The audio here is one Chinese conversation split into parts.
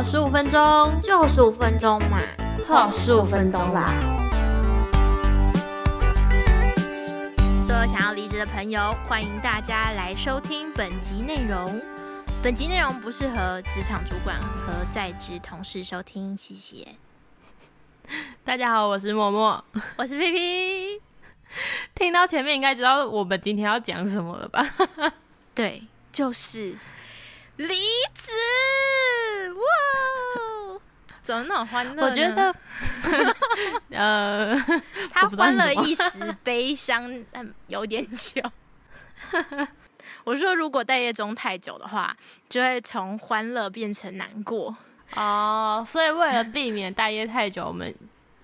好十五分钟，就十五分钟嘛，好十五分钟啦。所有想要离职的朋友，欢迎大家来收听本集内容。本集内容不适合职场主管和在职同事收听，谢谢。大家好，我是默默，我是 P P。听到前面应该知道我们今天要讲什么了吧？对，就是离职。哇，怎么那么欢乐？我觉得，呃，他欢乐一时，悲伤有点久。我说，如果待业中太久的话，就会从欢乐变成难过。哦，所以为了避免待业太久，我们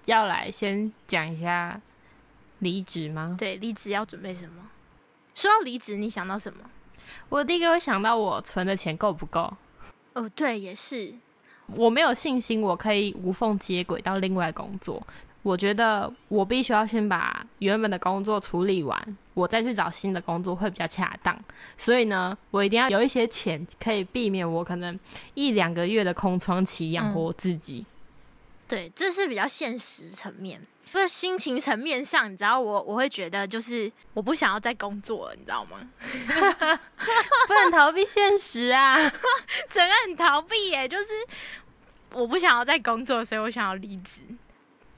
要来先讲一下离职吗？对，离职要准备什么？说到离职，你想到什么？我第一个会想到我存的钱够不够。哦，对，也是。我没有信心，我可以无缝接轨到另外工作。我觉得我必须要先把原本的工作处理完，我再去找新的工作会比较恰当。所以呢，我一定要有一些钱，可以避免我可能一两个月的空窗期养活我自己。对，这是比较现实层面。不是心情层面上，你知道我我会觉得就是我不想要再工作了，你知道吗？不能逃避现实啊，整个很逃避耶，就是我不想要再工作，所以我想要离职。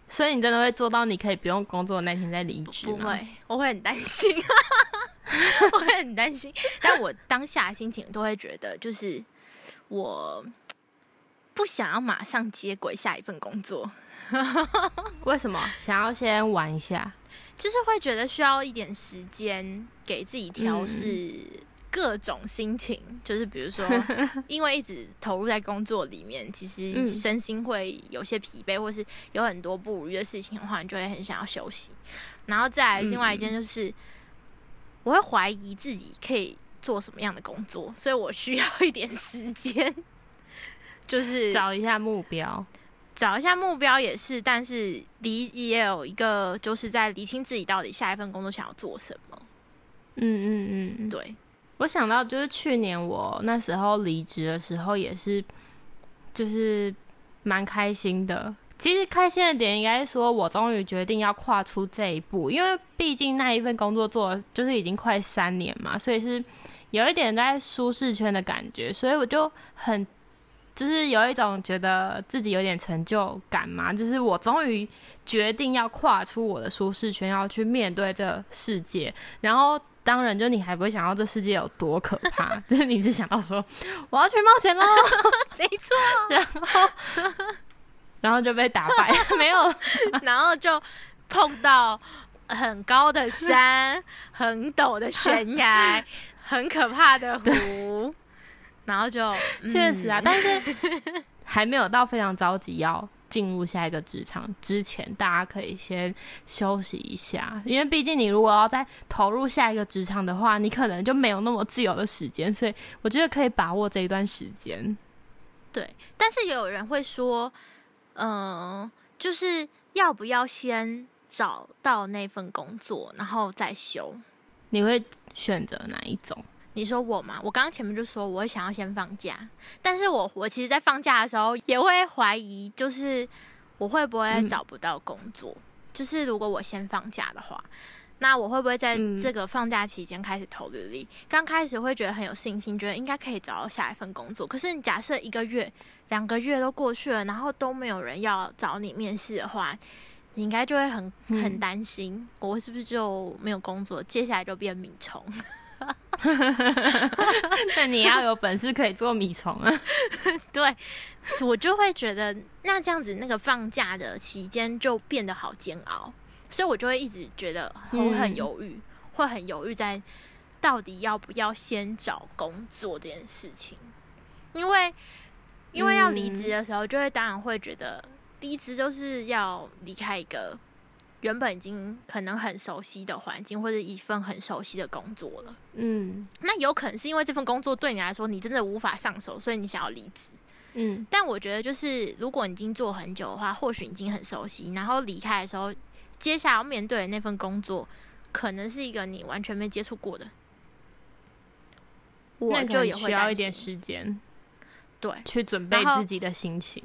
所以你真的会做到你可以不用工作那天再离职不会，我会很担心，我会很担心。但我当下心情都会觉得，就是我不想要马上接轨下一份工作。为什么想要先玩一下？就是会觉得需要一点时间给自己调试各种心情。就是比如说，因为一直投入在工作里面，其实身心会有些疲惫，或是有很多不如意的事情的话，你就会很想要休息。然后再另外一件就是，我会怀疑自己可以做什么样的工作，所以我需要一点时间，就是找一下目标。找一下目标也是，但是离也有一个，就是在理清自己到底下一份工作想要做什么。嗯嗯嗯，对。我想到就是去年我那时候离职的时候，也是就是蛮开心的。其实开心的点应该说，我终于决定要跨出这一步，因为毕竟那一份工作做就是已经快三年嘛，所以是有一点在舒适圈的感觉，所以我就很。就是有一种觉得自己有点成就感嘛，就是我终于决定要跨出我的舒适圈，要去面对这世界。然后当然，就你还不会想到这世界有多可怕，就是你只想到说我要去冒险喽，没错。然后，然后就被打败，没有，然后就碰到很高的山、很陡的悬崖、很可怕的湖。然后就 确实啊，但是还没有到非常着急要进入下一个职场之前，大家可以先休息一下，因为毕竟你如果要再投入下一个职场的话，你可能就没有那么自由的时间，所以我觉得可以把握这一段时间。对，但是也有人会说，嗯，就是要不要先找到那份工作，然后再休？你会选择哪一种？你说我嘛？我刚刚前面就说我会想要先放假，但是我我其实，在放假的时候也会怀疑，就是我会不会找不到工作？就是如果我先放假的话，那我会不会在这个放假期间开始投履历？刚开始会觉得很有信心，觉得应该可以找到下一份工作。可是你假设一个月、两个月都过去了，然后都没有人要找你面试的话，你应该就会很很担心，我是不是就没有工作？接下来就变米虫。那你要有本事可以做米虫啊！对，我就会觉得那这样子，那个放假的期间就变得好煎熬，所以我就会一直觉得我很犹豫，会很犹豫在到底要不要先找工作这件事情，因为因为要离职的时候，就会当然会觉得离职就是要离开一个。原本已经可能很熟悉的环境，或者一份很熟悉的工作了。嗯，那有可能是因为这份工作对你来说，你真的无法上手，所以你想要离职。嗯，但我觉得就是，如果你已经做很久的话，或许已经很熟悉，然后离开的时候，接下来要面对的那份工作，可能是一个你完全没接触过的。我就也会需要一点时间。对，去准备自己的心情。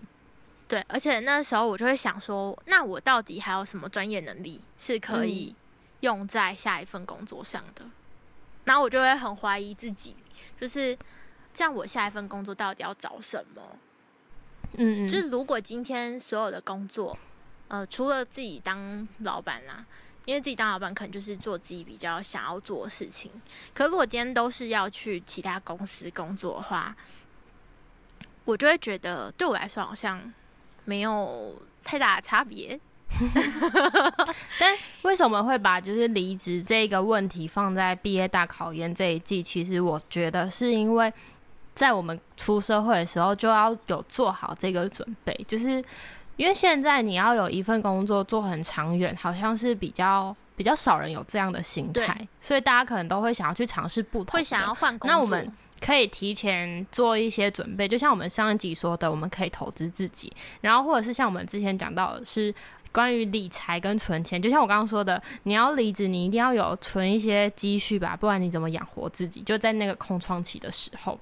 对，而且那时候我就会想说，那我到底还有什么专业能力是可以用在下一份工作上的？然后我就会很怀疑自己，就是这样，我下一份工作到底要找什么？嗯嗯，就是如果今天所有的工作，呃，除了自己当老板啦，因为自己当老板可能就是做自己比较想要做的事情。可如果今天都是要去其他公司工作的话，我就会觉得对我来说好像没有太大的差别。但为什么会把就是离职这个问题放在毕业大考验这一季？其实我觉得是因为在我们出社会的时候就要有做好这个准备，就是因为现在你要有一份工作做很长远，好像是比较比较少人有这样的心态，所以大家可能都会想要去尝试不同，会想要换工作。那我们可以提前做一些准备，就像我们上一集说的，我们可以投资自己，然后或者是像我们之前讲到的是关于理财跟存钱，就像我刚刚说的，你要离职，你一定要有存一些积蓄吧，不然你怎么养活自己？就在那个空窗期的时候。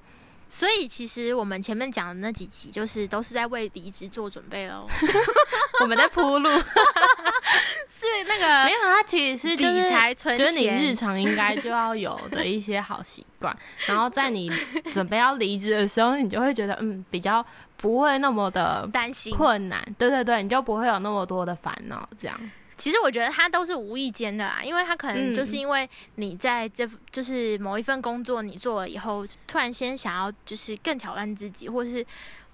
所以其实我们前面讲的那几集，就是都是在为离职做准备喽。我们在铺路，是那个没有，它其实是理财存钱就是你日常应该就要有的一些好习惯，然后在你准备要离职的时候，你就会觉得嗯比较不会那么的担心。困难，对对对，你就不会有那么多的烦恼，这样。其实我觉得他都是无意间的啦，因为他可能就是嗯。因为你在这就是某一份工作你做了以后，突然先想要就是更挑战自己，或是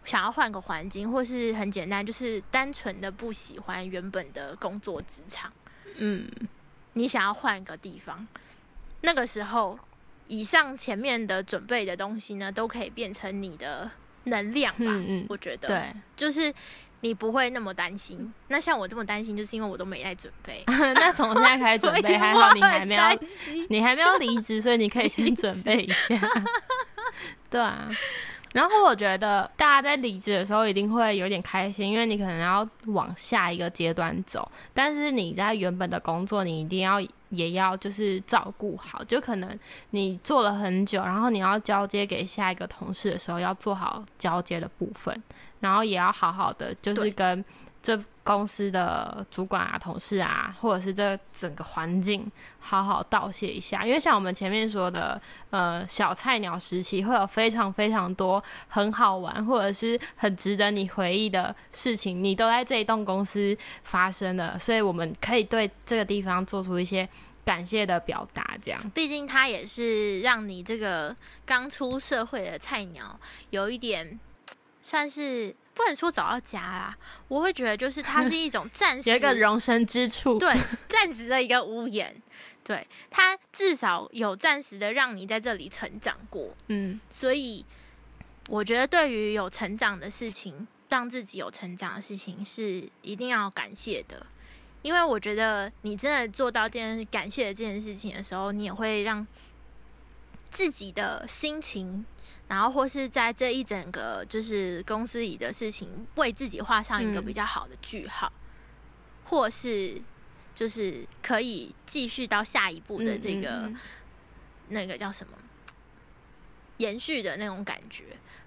想要换个环境，或是很简单就是单纯的不喜欢原本的工作职场，嗯，你想要换个地方，那个时候以上前面的准备的东西呢，都可以变成你的能量吧。嗯嗯我觉得，对，就是你不会那么担心。那像我这么担心，就是因为我都没在准备。那从现在开始准备，还好你还没有你还没有离职，所以你可以先 准备一下。对啊，然后我觉得大家在离职的时候一定会有点开心，因为你可能要往下一个阶段走。但是你在原本的工作，你一定要也要就是照顾好，就可能你做了很久，然后你要交接给下一个同事的时候，要做好交接的部分，然后也要好好的就是跟这公司的主管啊、同事啊，或者是这整个环境，好好道谢一下。因为像我们前面说的，呃，小菜鸟时期会有非常非常多很好玩，或者是很值得你回忆的事情，你都在这一栋公司发生了，所以我们可以对这个地方做出一些感谢的表达，这样。毕竟它也是让你这个刚出社会的菜鸟有一点算是不能说找到家啦，我会觉得就是它是一种暂时 有一个容身之处，对暂时的一个屋檐，对它至少有暂时的让你在这里成长过，嗯，所以我觉得对于有成长的事情，让自己有成长的事情是一定要感谢的。因为我觉得你真的做到这件感谢的这件事情的时候，你也会让自己的心情，然后或是在这一整个就是公司里的事情，为自己画上一个嗯。比较好的句号，或是就是可以继续到下一步的这个、嗯嗯嗯。那个叫什么？延续的那种感觉，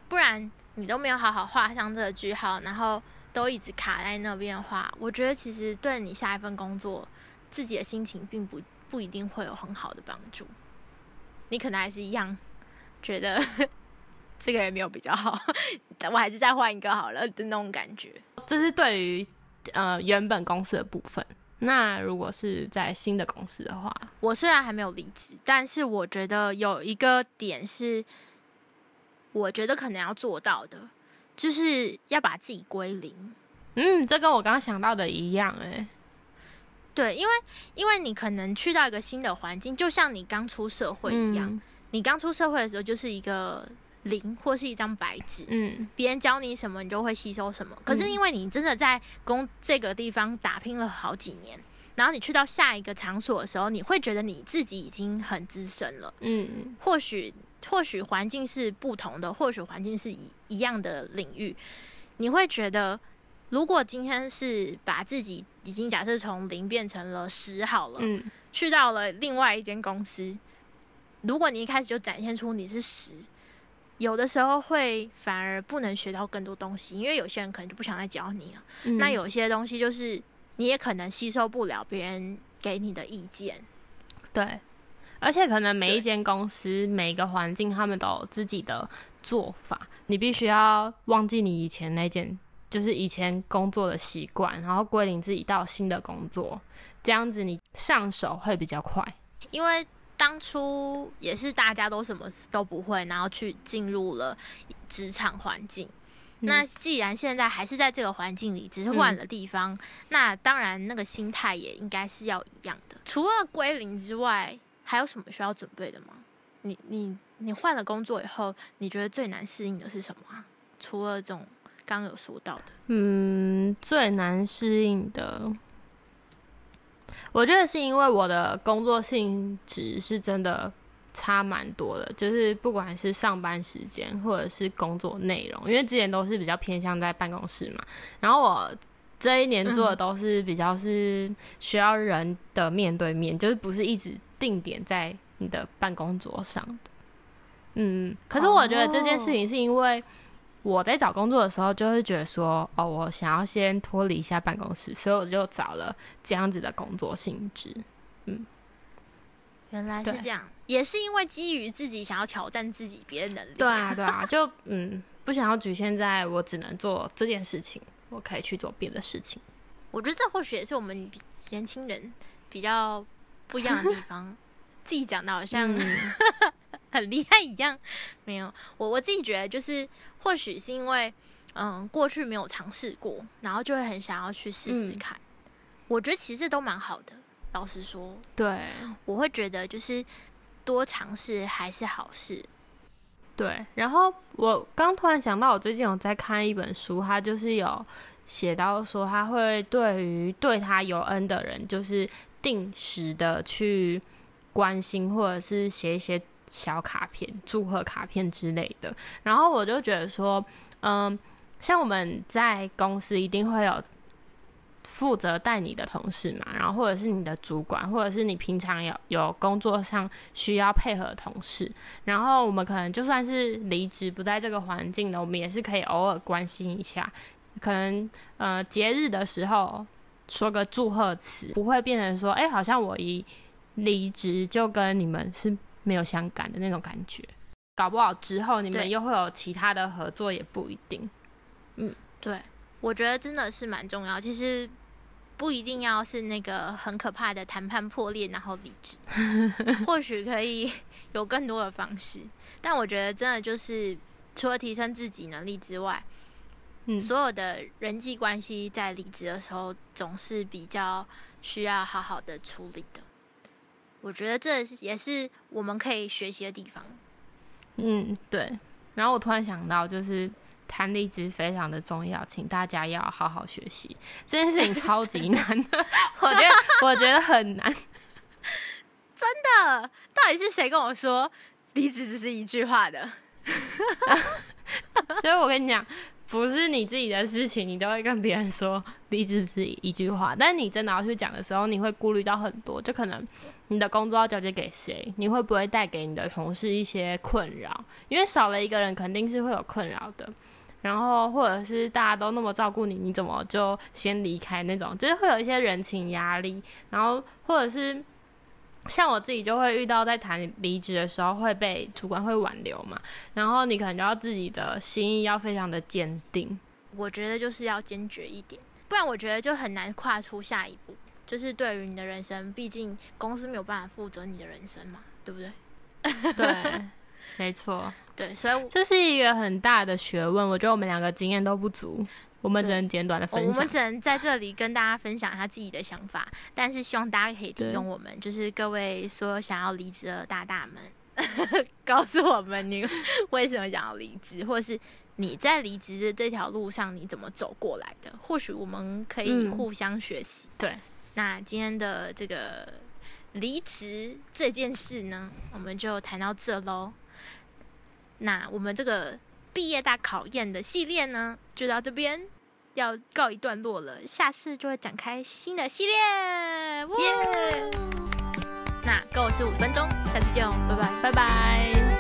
不然你都没有好好画上这个句号，然后都一直卡在那边的话，我觉得其实对你下一份工作自己的心情并不不一定会有很好的帮助，你可能还是一样觉得这个也没有比较好，我还是再换一个好了的那种感觉。这是对于呃原本公司的部分。那如果是在新的公司的话，我虽然还没有离职，但是我觉得有一个点是，我觉得可能要做到的，就是要把自己归零。嗯，这跟我刚刚想到的一样、哎，对，因为因为你可能去到一个新的环境，就像你刚出社会一样，嗯你刚出社会的时候就是一个零或是一张白纸，嗯别人教你什么，你就会吸收什么。可是因为你真的在工这个地方打拼了好几年，然后你去到下一个场所的时候，你会觉得你自己已经很资深了。嗯或许或许环境是不同的，或许环境是一一样的领域，你会觉得，如果今天是把自己已经假设从零变成了十好了，嗯去到了另外一间公司，如果你一开始就展现出你是十，有的时候会反而不能学到更多东西，因为有些人可能就不想再教你了。嗯那有些东西就是你也可能吸收不了别人给你的意见。对，而且可能每一间公司每一个环境，他们都有自己的做法，你必须要忘记你以前那件，就是以前工作的习惯，然后归零自己到新的工作，这样子你上手会比较快。因为当初也是大家都什么都不会，然后去进入了职场环境。嗯那既然现在还是在这个环境里，只是换了地方，那当然那个心态也应该是要一样的。除了归零之外，还有什么需要准备的吗？你你你换了工作以后，你觉得最难适应的是什么啊？除了这种刚刚有说到的，嗯，最难适应的，我觉得是因为我的工作性质是真的差蛮多的，就是不管是上班时间或者是工作内容，因为之前都是比较偏向在办公室嘛，然后我这一年做的都是比较是需要人的面对面，就是不是一直定点在你的办公桌上的。嗯，可是我觉得这件事情是因为我在找工作的时候，就会觉得说，哦，我想要先脱离一下办公室，所以我就找了这样子的工作性质。嗯原来是这样，也是因为基于自己想要挑战自己别的能力。对啊，对啊，就嗯，不想要局限在我只能做这件事情，我可以去做别的事情。我觉得这或许也是我们年轻人比较不一样的地方。自己讲的好像、嗯很厉害一样，没有。我我自己觉得就是，或许是因为嗯过去没有尝试过，然后就会很想要去试试嗯看。我觉得其实都蛮好的。老实说，对我会觉得就是多尝试还是好事。对，然后我刚突然想到，我最近有在看一本书，它就是有写到说，他会对于对他有恩的人，就是定时的去关心，或者是写一些小卡片、祝贺卡片之类的。然后我就觉得说，嗯，像我们在公司一定会有负责带你的同事嘛，然后或者是你的主管，或者是你平常有有工作上需要配合的同事，然后我们可能就算是离职不在这个环境的，我们也是可以偶尔关心一下，可能呃节日的时候说个祝贺词，不会变成说，哎、好像我一离职就跟你们是没有相干的那种感觉。搞不好之后你们又会有其他的合作，也不一定。嗯对，我觉得真的是蛮重要。其实不一定要是那个很可怕的谈判破裂，然后离职，或许可以有更多的方式。但我觉得真的就是除了提升自己能力之外，嗯，所有的人际关系在离职的时候总是比较需要好好的处理的。我觉得这也是我们可以学习的地方。嗯，对。然后我突然想到，就是弹离职非常的重要，请大家要好好学习。这件事情超级难的，我觉得我觉得很难。真的，到底是谁跟我说离职只是一句话的？所以我跟你讲，不是你自己的事情，你都会跟别人说离职是一句话，但你真的要去讲的时候，你会顾虑到很多，就可能你的工作要交接给谁，你会不会带给你的同事一些困扰？因为少了一个人，肯定是会有困扰的。然后或者是大家都那么照顾你，你怎么就先离开那种，就是会有一些人情压力。然后或者是像我自己就会遇到，在谈离职的时候会被主管会挽留嘛，然后你可能就要自己的心意要非常的坚定。我觉得就是要坚决一点，不然我觉得就很难跨出下一步。就是对于你的人生，毕竟公司没有办法负责你的人生嘛，对不对？对，没错，对，所以这是一个很大的学问。我觉得我们两个经验都不足，我们只能简短的分享我们。只能在这里跟大家分享一下自己的想法，但是希望大家可以提供我们，就是各位所有想要离职的大大们，告诉我们你 为什么想要离职，或是你在离职的这条路上你怎么走过来的，或许我们可以嗯互相学习。对，那今天的这个离职这件事呢，我们就谈到这喽。那我们这个毕业大考验的系列呢，就到这边要告一段落了。下次就会展开新的系列，耶！那够十五分钟，下次见哦，拜拜。拜拜。